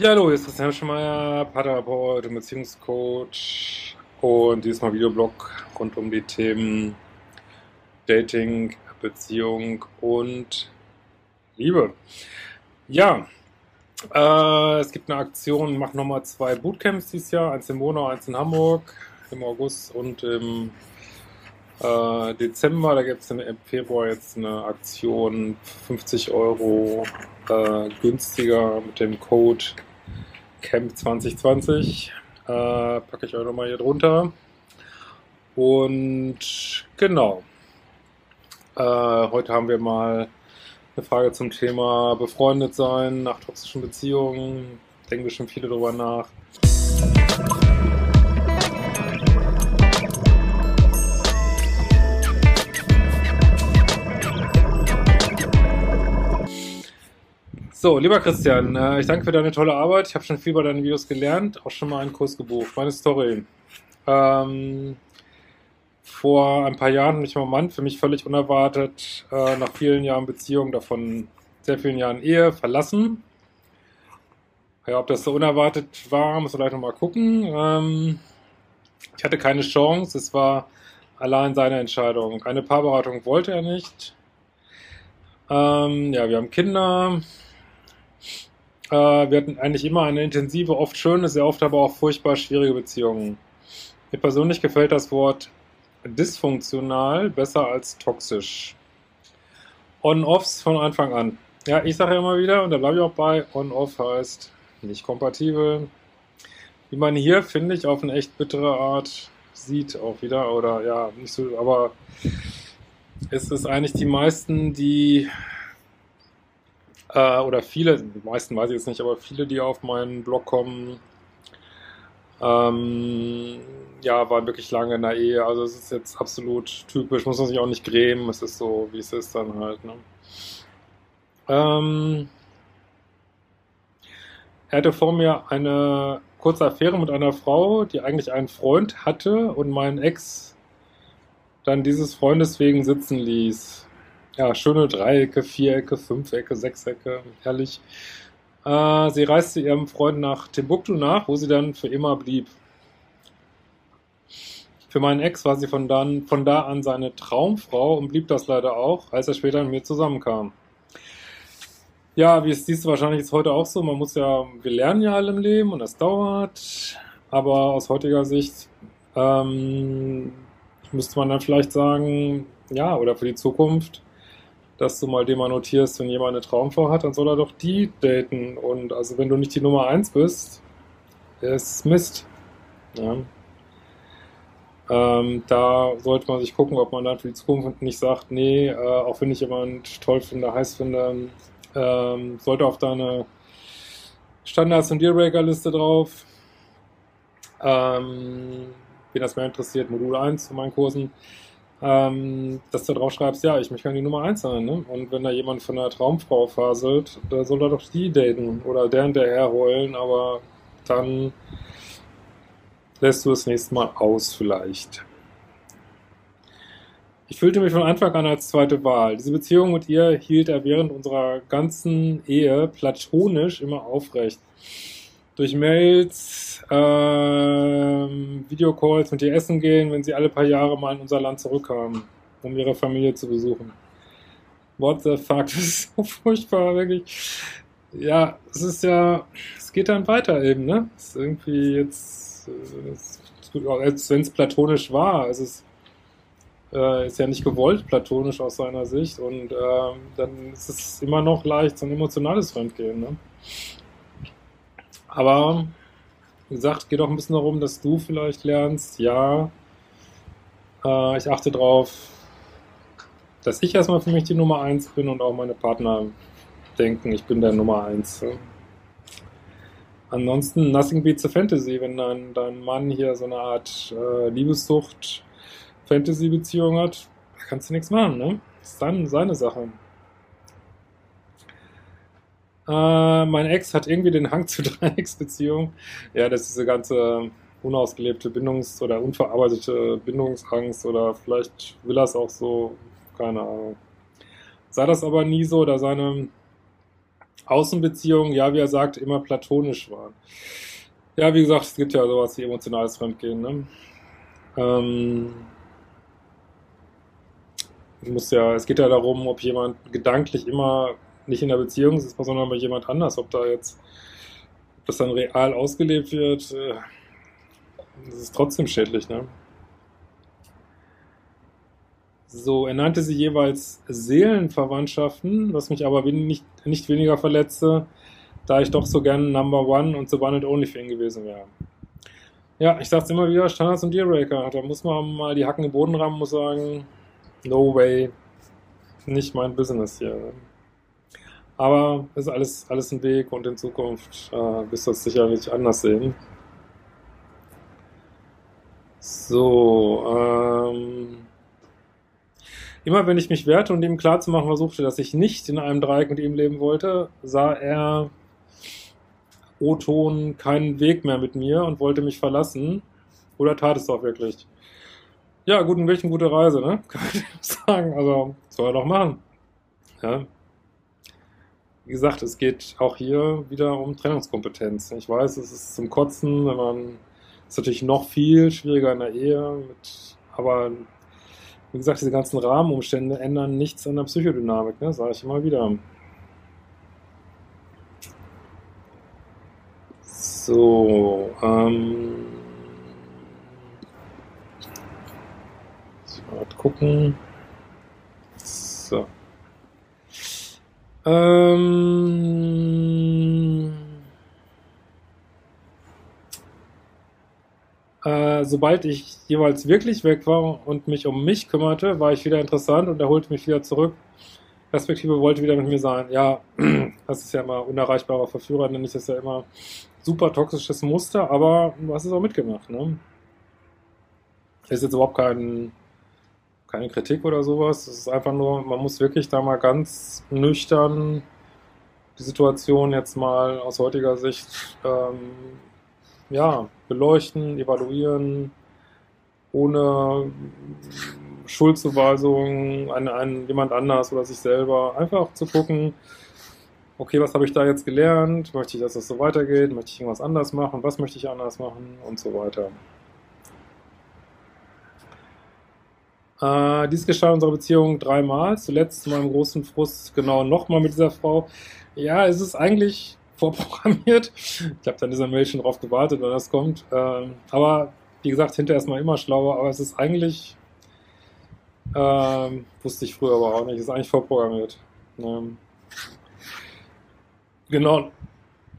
Ja, hallo, hier ist Christian Schemeier, Paartherapeut und Beziehungscoach und diesmal Videoblog rund um die Themen Dating, Beziehung und Liebe. Ja, äh, es gibt eine Aktion, mach nochmal zwei Bootcamps dieses Jahr, eins in Monau, eins in Hamburg im August und im äh, Dezember. Da gibt es im Februar jetzt eine Aktion, 50 Euro äh, günstiger mit dem Code Camp 2020. Äh, packe ich euch nochmal hier drunter. Und genau. Äh, heute haben wir mal eine Frage zum Thema befreundet sein nach toxischen Beziehungen. Denken wir schon viele darüber nach. So, lieber Christian, äh, ich danke für deine tolle Arbeit. Ich habe schon viel bei deinen Videos gelernt, auch schon mal einen Kurs gebucht. Meine Story. Ähm, vor ein paar Jahren mich mein Mann für mich völlig unerwartet äh, nach vielen Jahren Beziehung, davon sehr vielen Jahren Ehe, verlassen. Ja, ob das so unerwartet war, muss man gleich nochmal gucken. Ähm, ich hatte keine Chance, es war allein seine Entscheidung. Eine Paarberatung wollte er nicht. Ähm, ja, wir haben Kinder. Äh, wir hatten eigentlich immer eine intensive, oft schöne, sehr oft aber auch furchtbar schwierige Beziehung. Mir persönlich gefällt das Wort dysfunktional besser als toxisch. On-Offs von Anfang an. Ja, ich sage ja immer wieder, und da bleibe ich auch bei, On-Off heißt nicht kompatibel. Wie man hier, finde ich, auf eine echt bittere Art sieht auch wieder, oder ja, nicht so, aber es ist eigentlich die meisten, die äh, oder viele, die meisten weiß ich jetzt nicht, aber viele, die auf meinen Blog kommen, ähm, ja, waren wirklich lange in der Ehe. Also es ist jetzt absolut typisch, muss man sich auch nicht grämen, es ist so, wie es ist dann halt. Ne? Ähm, er hatte vor mir eine kurze Affäre mit einer Frau, die eigentlich einen Freund hatte und mein Ex dann dieses Freundes wegen sitzen ließ ja, schöne Dreiecke, Vierecke, Fünfecke, Sechsecke, herrlich. Äh, sie reiste ihrem Freund nach Timbuktu nach, wo sie dann für immer blieb. Für meinen Ex war sie von, dann, von da an seine Traumfrau und blieb das leider auch, als er später mit mir zusammenkam. Ja, wie es siehst du wahrscheinlich ist heute auch so, man muss ja, wir lernen ja alle im Leben und das dauert, aber aus heutiger Sicht ähm, müsste man dann vielleicht sagen, ja, oder für die Zukunft, dass du mal dem mal notierst, wenn jemand eine Traumfrau hat, dann soll er doch die daten. Und also wenn du nicht die Nummer eins bist, ist Mist. Ja. Ähm, da sollte man sich gucken, ob man dann für die Zukunft nicht sagt, nee, äh, auch wenn ich jemand toll finde, heiß finde, ähm, sollte auf deine Standards- und Dealbreaker-Liste drauf. Ähm, wen das mehr interessiert, Modul 1 von meinen Kursen ähm, dass du drauf schreibst, ja, ich möchte gerne die Nummer 1 sein. Ne? Und wenn da jemand von einer Traumfrau faselt, da soll er doch die daten oder der hinterher heulen, aber dann lässt du das nächste Mal aus vielleicht. Ich fühlte mich von Anfang an als zweite Wahl. Diese Beziehung mit ihr hielt er während unserer ganzen Ehe platonisch immer aufrecht durch Mails, äh, Videocalls mit ihr essen gehen, wenn sie alle paar Jahre mal in unser Land zurückkamen, um ihre Familie zu besuchen. What the fuck, das ist so furchtbar, wirklich. Ja, es ist ja, es geht dann weiter eben, ne? Es ist irgendwie jetzt, wenn es platonisch war, es ist, äh, ist ja nicht gewollt platonisch aus seiner Sicht und äh, dann ist es immer noch leicht so ein emotionales Fremdgehen, ne? Aber wie gesagt, geht auch ein bisschen darum, dass du vielleicht lernst, ja, äh, ich achte darauf, dass ich erstmal für mich die Nummer eins bin und auch meine Partner denken, ich bin der Nummer eins. Ansonsten, nothing beats a fantasy, wenn dein, dein Mann hier so eine Art äh, Liebessucht, Fantasy-Beziehung hat, da kannst du nichts machen, ne? Das ist dann seine Sache. Äh, mein Ex hat irgendwie den Hang zu Dreiecksbeziehungen. Ja, das ist diese ganze unausgelebte Bindungs- oder unverarbeitete Bindungsangst oder vielleicht will er es auch so, keine Ahnung. Sei das aber nie so, da seine Außenbeziehungen, ja, wie er sagt, immer platonisch waren. Ja, wie gesagt, es gibt ja sowas wie emotionales Fremdgehen. Ne? Ähm, muss ja, es geht ja darum, ob jemand gedanklich immer nicht in der Beziehung ist, sondern bei jemand anders, ob da jetzt, ob das dann real ausgelebt wird, äh, das ist trotzdem schädlich, ne? So, er nannte sie jeweils Seelenverwandtschaften, was mich aber nicht, nicht weniger verletzte, da ich doch so gern Number One und The One and Only für ihn gewesen wäre. Ja, ich sag's immer wieder, Standards und Dealbreaker. Da muss man mal die Hacken im Boden rammen, muss sagen, no way, nicht mein Business hier. Aber ist alles, alles ein Weg und in Zukunft äh, wirst du es sicherlich anders sehen. So, ähm, immer wenn ich mich werte und ihm klarzumachen versuchte, dass ich nicht in einem Dreieck mit ihm leben wollte, sah er O-Ton keinen Weg mehr mit mir und wollte mich verlassen. Oder tat es auch wirklich? Ja, guten Weg gute Reise, ne? Kann ich sagen. Also, soll er doch machen. Ja. Wie gesagt, es geht auch hier wieder um Trennungskompetenz. Ich weiß, es ist zum Kotzen, wenn man, ist natürlich noch viel schwieriger in der Ehe, mit, aber wie gesagt, diese ganzen Rahmenumstände ändern nichts an der Psychodynamik, ne? Sage ich immer wieder. So, ähm. Mal gucken. So. Ähm. Äh, sobald ich jeweils wirklich weg war und mich um mich kümmerte, war ich wieder interessant und er holte mich wieder zurück. Perspektive wollte wieder mit mir sein. Ja, das ist ja immer unerreichbarer Verführer, nenne ich das ja immer super toxisches Muster, aber du hast es auch mitgemacht. Ne? Ist jetzt überhaupt kein, keine Kritik oder sowas. Es ist einfach nur, man muss wirklich da mal ganz nüchtern die Situation jetzt mal aus heutiger Sicht ähm, ja, beleuchten, evaluieren, ohne Schuldzuweisung an, an jemand anders oder sich selber. Einfach zu gucken, okay, was habe ich da jetzt gelernt? Möchte ich, dass das so weitergeht? Möchte ich irgendwas anders machen? Was möchte ich anders machen? Und so weiter. Äh, dies geschah in unserer Beziehung dreimal. Zuletzt zu meinem großen Frust genau nochmal mit dieser Frau. Ja, es ist eigentlich vorprogrammiert. Ich habe dann dieser Mail schon drauf gewartet, wenn das kommt. Ähm, aber wie gesagt, hinterher ist man immer schlauer. Aber es ist eigentlich, ähm, wusste ich früher aber auch nicht, es ist eigentlich vorprogrammiert. Ähm, Genau.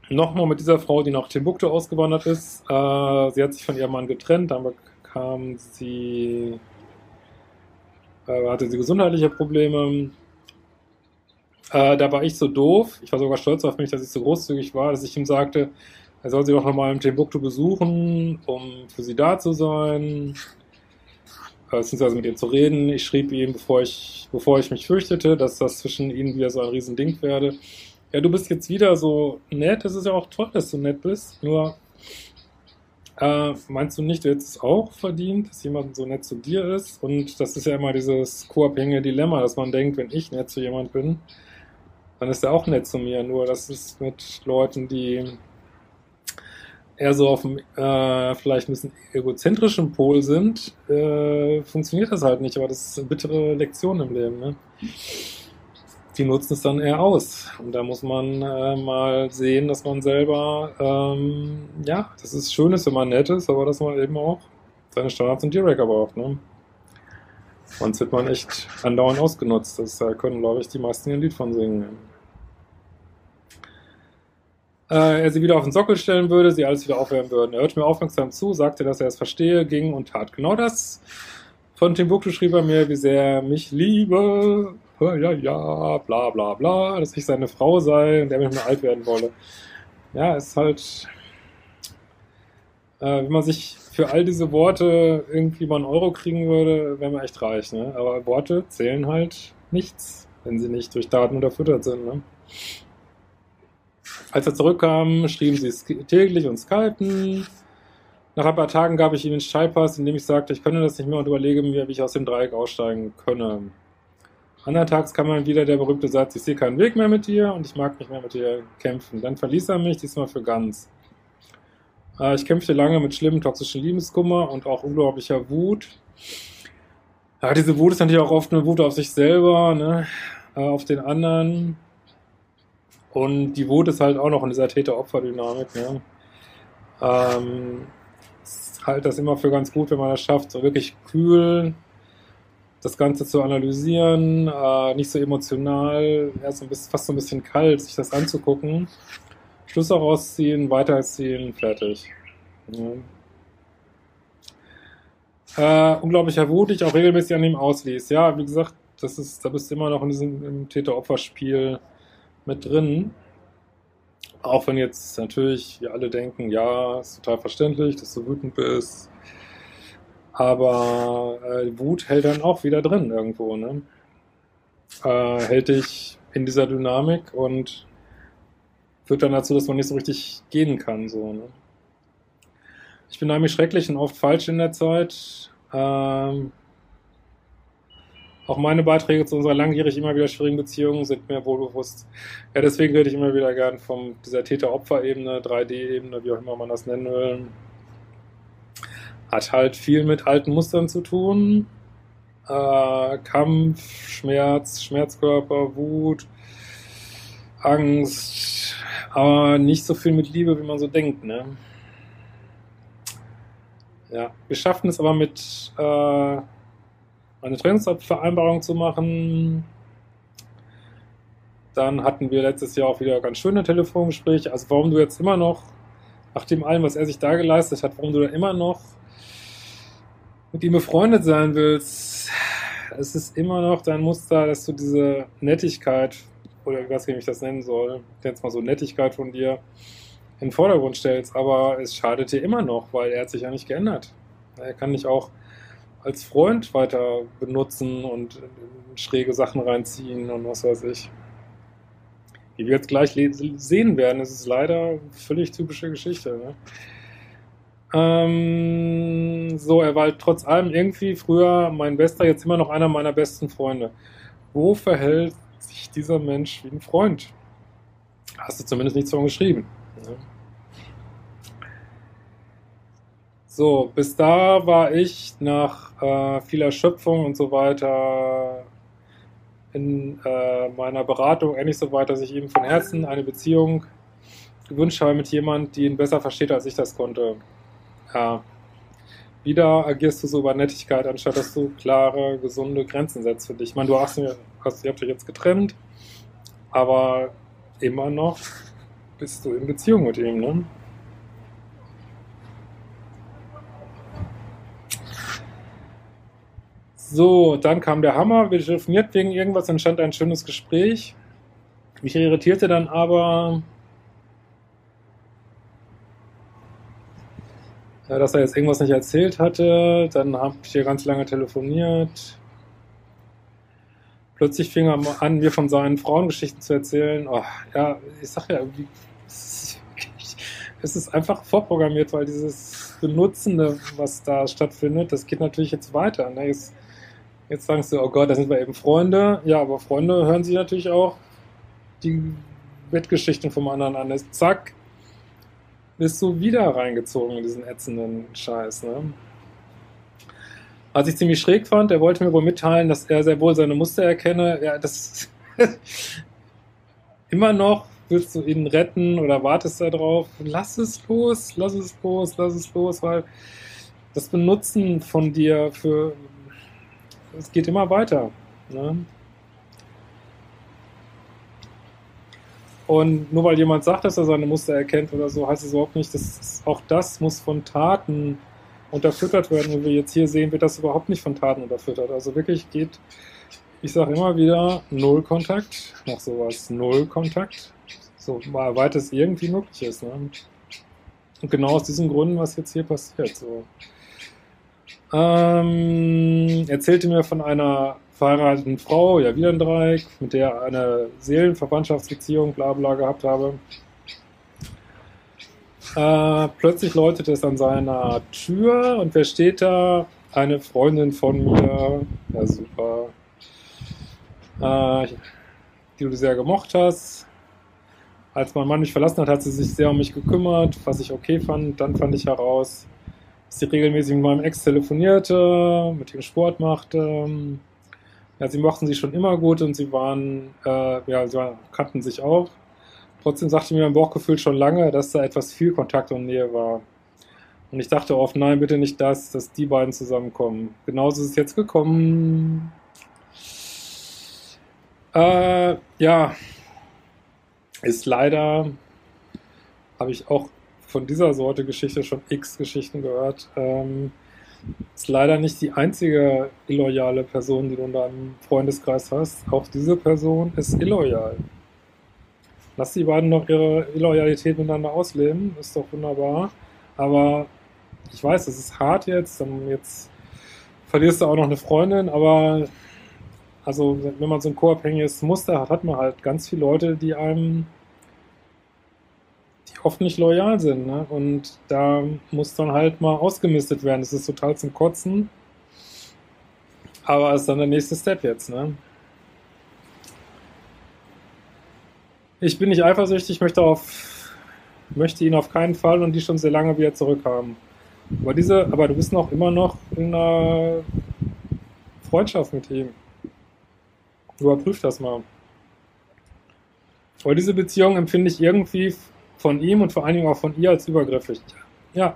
Nochmal mit dieser Frau, die nach Timbuktu ausgewandert ist. Äh, sie hat sich von ihrem Mann getrennt, dann bekam sie, äh, hatte sie gesundheitliche Probleme. Äh, da war ich so doof, ich war sogar stolz auf mich, dass ich so großzügig war, dass ich ihm sagte, er soll sie doch nochmal im Timbuktu besuchen, um für sie da zu sein, äh, beziehungsweise mit ihr zu reden. Ich schrieb ihm, bevor ich, bevor ich mich fürchtete, dass das zwischen ihnen wieder so ein Riesending werde. Ja, du bist jetzt wieder so nett, das ist ja auch toll, dass du nett bist, nur äh, meinst du nicht, du hättest es auch verdient, dass jemand so nett zu dir ist? Und das ist ja immer dieses co-abhängige Dilemma, dass man denkt, wenn ich nett zu jemand bin, dann ist er auch nett zu mir. Nur das ist mit Leuten, die eher so auf dem äh, vielleicht ein bisschen egozentrischen Pol sind, äh, funktioniert das halt nicht. Aber das ist eine bittere Lektion im Leben. Ne? Die nutzen es dann eher aus. Und da muss man äh, mal sehen, dass man selber, ähm, ja, das ist schön, wenn man nett ist, aber dass man eben auch seine Standards und D-Racker braucht. Ne? Sonst wird man echt andauernd ausgenutzt. Das da können, glaube ich, die meisten ein Lied von singen. Äh, er sie wieder auf den Sockel stellen würde, sie alles wieder aufwärmen würden. Er hörte mir aufmerksam zu, sagte, dass er es verstehe, ging und tat genau das. Von Timbuktu schrieb er mir, wie sehr er mich liebe ja, ja, bla bla bla, dass ich seine Frau sei und er mit mir alt werden wolle. Ja, ist halt, äh, wenn man sich für all diese Worte irgendwie mal einen Euro kriegen würde, wäre man echt reich. Ne? Aber Worte zählen halt nichts, wenn sie nicht durch Daten unterfüttert sind. Ne? Als er zurückkam, schrieben sie täglich und skypen. Nach ein paar Tagen gab ich ihnen einen Schallpass, in dem ich sagte, ich könne das nicht mehr und überlege mir, wie ich aus dem Dreieck aussteigen könne. Anderen Tags kam dann wieder der berühmte Satz, ich sehe keinen Weg mehr mit dir und ich mag nicht mehr mit dir kämpfen. Dann verließ er mich, diesmal für ganz. Äh, ich kämpfte lange mit schlimmem toxischen Liebeskummer und auch unglaublicher Wut. Ja, diese Wut ist natürlich auch oft eine Wut auf sich selber, ne? Äh, auf den anderen. Und die Wut ist halt auch noch in dieser Täter-Opfer-Dynamik. Ne? Ähm, halte das immer für ganz gut, wenn man das schafft, so wirklich kühl das Ganze zu analysieren, äh, nicht so emotional, erst so ein bisschen, fast so ein bisschen kalt, sich das anzugucken, Schlüsse rausziehen, weiterziehen, fertig. Ja. Äh, unglaublicher Wut, ich auch regelmäßig an ihm ausließ. Ja, wie gesagt, das ist, da bist du immer noch in diesem Täter-Opfer-Spiel mit drin. Auch wenn jetzt natürlich wir alle denken, ja, ist total verständlich, dass du wütend bist. Aber äh, Wut hält dann auch wieder drin irgendwo, ne? Äh, hält dich in dieser Dynamik und führt dann dazu, dass man nicht so richtig gehen kann, so, ne? Ich bin nämlich schrecklich und oft falsch in der Zeit. Ähm, auch meine Beiträge zu unserer langjährig immer wieder schwierigen Beziehung sind mir wohlbewusst. Ja, deswegen rede ich immer wieder gern von dieser Täter-Opfer-Ebene, 3D-Ebene, wie auch immer man das nennen will. Hat halt viel mit alten Mustern zu tun. Äh, Kampf, Schmerz, Schmerzkörper, Wut, Angst, aber nicht so viel mit Liebe, wie man so denkt, ne? Ja, wir schaffen es aber mit äh, eine Trennungsvereinbarung zu machen. Dann hatten wir letztes Jahr auch wieder ganz schöne Telefongespräche. Also warum du jetzt immer noch, nach dem allem, was er sich da geleistet hat, warum du da immer noch mit ihm befreundet sein willst, es ist immer noch dein Muster, dass du diese Nettigkeit, oder was ich das nennen soll, jetzt mal so Nettigkeit von dir in den Vordergrund stellst, aber es schadet dir immer noch, weil er hat sich ja nicht geändert. Er kann dich auch als Freund weiter benutzen und schräge Sachen reinziehen und was weiß ich. Wie wir jetzt gleich sehen werden, ist es leider völlig typische Geschichte. Ne? Ähm, so, er war halt trotz allem irgendwie früher mein bester, jetzt immer noch einer meiner besten Freunde. Wo verhält sich dieser Mensch wie ein Freund? Hast du zumindest nichts von geschrieben. Ne? So, bis da war ich nach äh, viel Erschöpfung und so weiter in äh, meiner Beratung ähnlich so weit, dass ich ihm von Herzen eine Beziehung gewünscht habe mit jemand, die ihn besser versteht, als ich das konnte. Ja. Wieder agierst du so über Nettigkeit, anstatt dass du klare, gesunde Grenzen setzt für dich. Ich meine, du hast, hast, ihr habt euch jetzt getrennt, aber immer noch bist du in Beziehung mit ihm, ne? So, dann kam der Hammer, wir telefoniert wegen irgendwas, entstand ein schönes Gespräch. Mich irritierte dann aber, dass er jetzt irgendwas nicht erzählt hatte. Dann habe ich hier ganz lange telefoniert. Plötzlich fing er an, mir von seinen Frauengeschichten zu erzählen. Oh, ja, ich sag ja, es ist einfach vorprogrammiert, weil dieses Benutzende, was da stattfindet, das geht natürlich jetzt weiter. Ne? Jetzt Jetzt sagst du, oh Gott, da sind wir eben Freunde. Ja, aber Freunde hören sich natürlich auch die Bettgeschichten vom anderen an. Zack, bist du wieder reingezogen in diesen ätzenden Scheiß. Ne? Was ich ziemlich schräg fand, er wollte mir wohl mitteilen, dass er sehr wohl seine Muster erkenne. Ja, das immer noch willst du ihn retten oder wartest da drauf? Lass es los, lass es los, lass es los, weil das Benutzen von dir für es geht immer weiter. Ne? Und nur weil jemand sagt, dass er seine Muster erkennt oder so, heißt es überhaupt nicht, dass auch das muss von Taten unterfüttert werden. Und wir jetzt hier sehen, wird das überhaupt nicht von Taten unterfüttert. Also wirklich geht, ich sage immer wieder, Null Kontakt nach sowas. Null Kontakt. So weit es irgendwie möglich ist. Ne? Und genau aus diesen Gründen, was jetzt hier passiert. So. Ähm, erzählte mir von einer verheirateten Frau, ja wieder ein Dreieck, mit der er eine Seelenverwandtschaftsbeziehung, bla bla gehabt habe. Äh, plötzlich läutet es an seiner Tür und wer steht da? Eine Freundin von mir. Ja, super. äh, die du sehr gemocht hast. Als mein Mann mich verlassen hat, hat sie sich sehr um mich gekümmert, was ich okay fand. Dann fand ich heraus, dass sie regelmäßig mit meinem Ex telefonierte, mit ihm Sport machte. Ja, sie mochten sich schon immer gut und sie waren, äh, ja, sie kannten sich auch. Trotzdem sagte mir mein Bauchgefühl schon lange, dass da etwas viel Kontakt und Nähe war. Und ich dachte oft, nein, bitte nicht das, dass die beiden zusammenkommen. Genauso ist es jetzt gekommen. Äh, ja, ist leider, habe ich auch von dieser Sorte Geschichte schon x Geschichten gehört. Ähm, ist leider nicht die einzige illoyale Person, die du in deinem Freundeskreis hast. Auch diese Person ist illoyal. Lass die beiden noch ihre Illoyalität miteinander ausleben, ist doch wunderbar. Aber ich weiß, es ist hart jetzt, jetzt verlierst du auch noch eine Freundin, aber also wenn man so ein co-abhängiges Muster hat, hat man halt ganz viele Leute, die einem oft nicht loyal sind. Ne? Und da muss dann halt mal ausgemistet werden. Das ist total zum Kotzen. Aber ist dann der nächste Step jetzt. Ne? Ich bin nicht eifersüchtig, möchte, auf, möchte ihn auf keinen Fall und die schon sehr lange wieder zurückhaben. Aber, diese, aber du bist noch immer noch in einer Freundschaft mit ihm. Überprüf das mal. Aber diese Beziehung empfinde ich irgendwie von ihm und vor allen Dingen auch von ihr als übergriffig. Ja,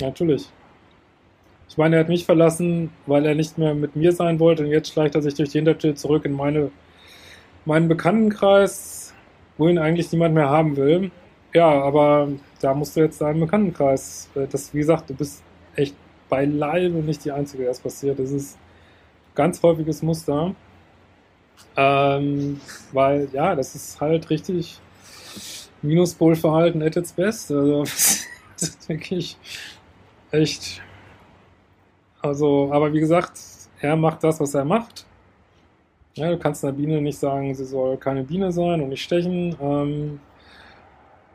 natürlich. Ich meine, er hat mich verlassen, weil er nicht mehr mit mir sein wollte und jetzt schleicht er sich durch die Hintertür zurück in meine, meinen Bekanntenkreis wo ihn eigentlich niemand mehr haben will. Ja, aber da musst du jetzt deinen Bekanntenkreis, äh, das, wie gesagt, du bist echt beileibe nicht die Einzige, der es passiert. Das ist ganz häufiges Muster. Ähm, weil, ja, das ist halt richtig Minuspolverhalten at its best. Also, das ist wirklich echt. Also, aber wie gesagt, er macht das, was er macht. Ja, du kannst einer Biene nicht sagen, sie soll keine Biene sein und nicht stechen. Ähm,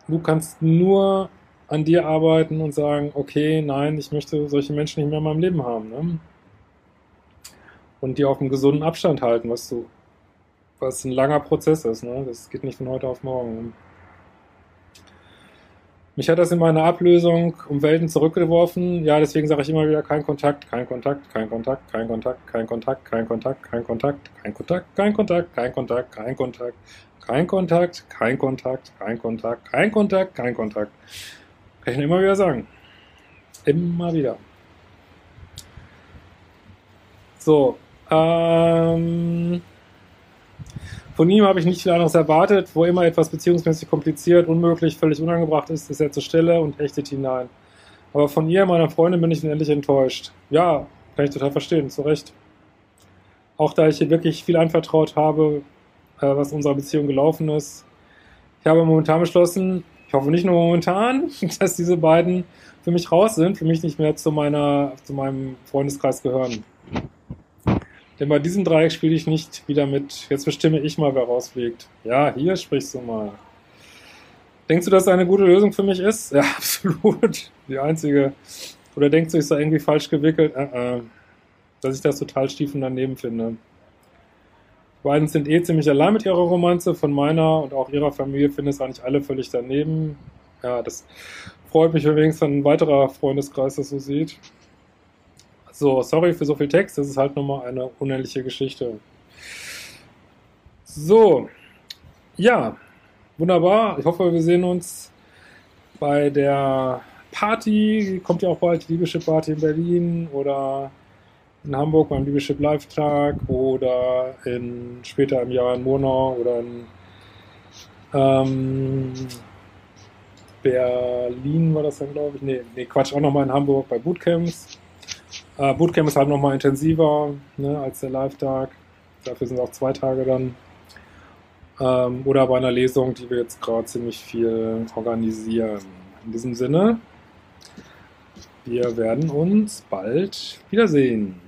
du kannst nur an dir arbeiten und sagen, okay, nein, ich möchte solche Menschen nicht mehr in meinem Leben haben. Ne? Und die auf einem gesunden Abstand halten, was du, was ein langer Prozess ist. Ne? Das geht nicht von heute auf morgen. Mich hat das in meiner Ablösung um Welten zurückgeworfen. Ja, deswegen sage ich immer wieder kein Kontakt, kein Kontakt, kein Kontakt, kein Kontakt, kein Kontakt, kein Kontakt, kein Kontakt, kein Kontakt, kein Kontakt, kein Kontakt, kein Kontakt, kein Kontakt, kein Kontakt, kein Kontakt, kein Kontakt, kein Kontakt. Kann ich immer wieder sagen. Immer wieder. So, ähm, von ihm habe ich nicht viel anderes erwartet. Wo immer etwas beziehungsmäßig kompliziert, unmöglich, völlig unangebracht ist, ist er zur Stelle und hechtet hinein. Aber von ihr, meiner Freundin, bin ich endlich enttäuscht. Ja, kann ich total verstehen, zu Recht. Auch da ich ihr wirklich viel anvertraut habe, äh, was unserer Beziehung gelaufen ist. Ich habe momentan beschlossen, ich hoffe nicht nur momentan, dass diese beiden für mich raus sind, für mich nicht mehr zu meiner, zu meinem Freundeskreis gehören. Denn bei diesem Dreieck spiele ich nicht wieder mit. Jetzt bestimme ich mal, wer rausfliegt. Ja, hier sprichst du mal. Denkst du, dass das eine gute Lösung für mich ist? Ja, absolut. Die einzige. Oder denkst du, ich sei irgendwie falsch gewickelt? Äh, äh. Dass ich das total stief und daneben finde. Die beiden sind eh ziemlich allein mit ihrer Romanze. Von meiner und auch ihrer Familie finden es eigentlich alle völlig daneben. Ja, das freut mich, wenn wenigstens ein weiterer Freundeskreis das so sieht. So, sorry für so viel Text, das ist halt nochmal eine unendliche Geschichte. So, ja, wunderbar. Ich hoffe, wir sehen uns bei der Party. Kommt ja auch bald die Liebeschip Party in Berlin oder in Hamburg beim Liebeschip Live Tag oder in, später im Jahr in Murnau oder in ähm, Berlin war das dann, glaube ich. Nee, nee, Quatsch, auch nochmal in Hamburg bei Bootcamps. Äh, Bootcamp ist halt nochmal intensiver ne, als der Live-Tag. Dafür sind auch zwei Tage dann. Ähm, oder bei einer Lesung, die wir jetzt gerade ziemlich viel organisieren. In diesem Sinne, wir werden uns bald wiedersehen.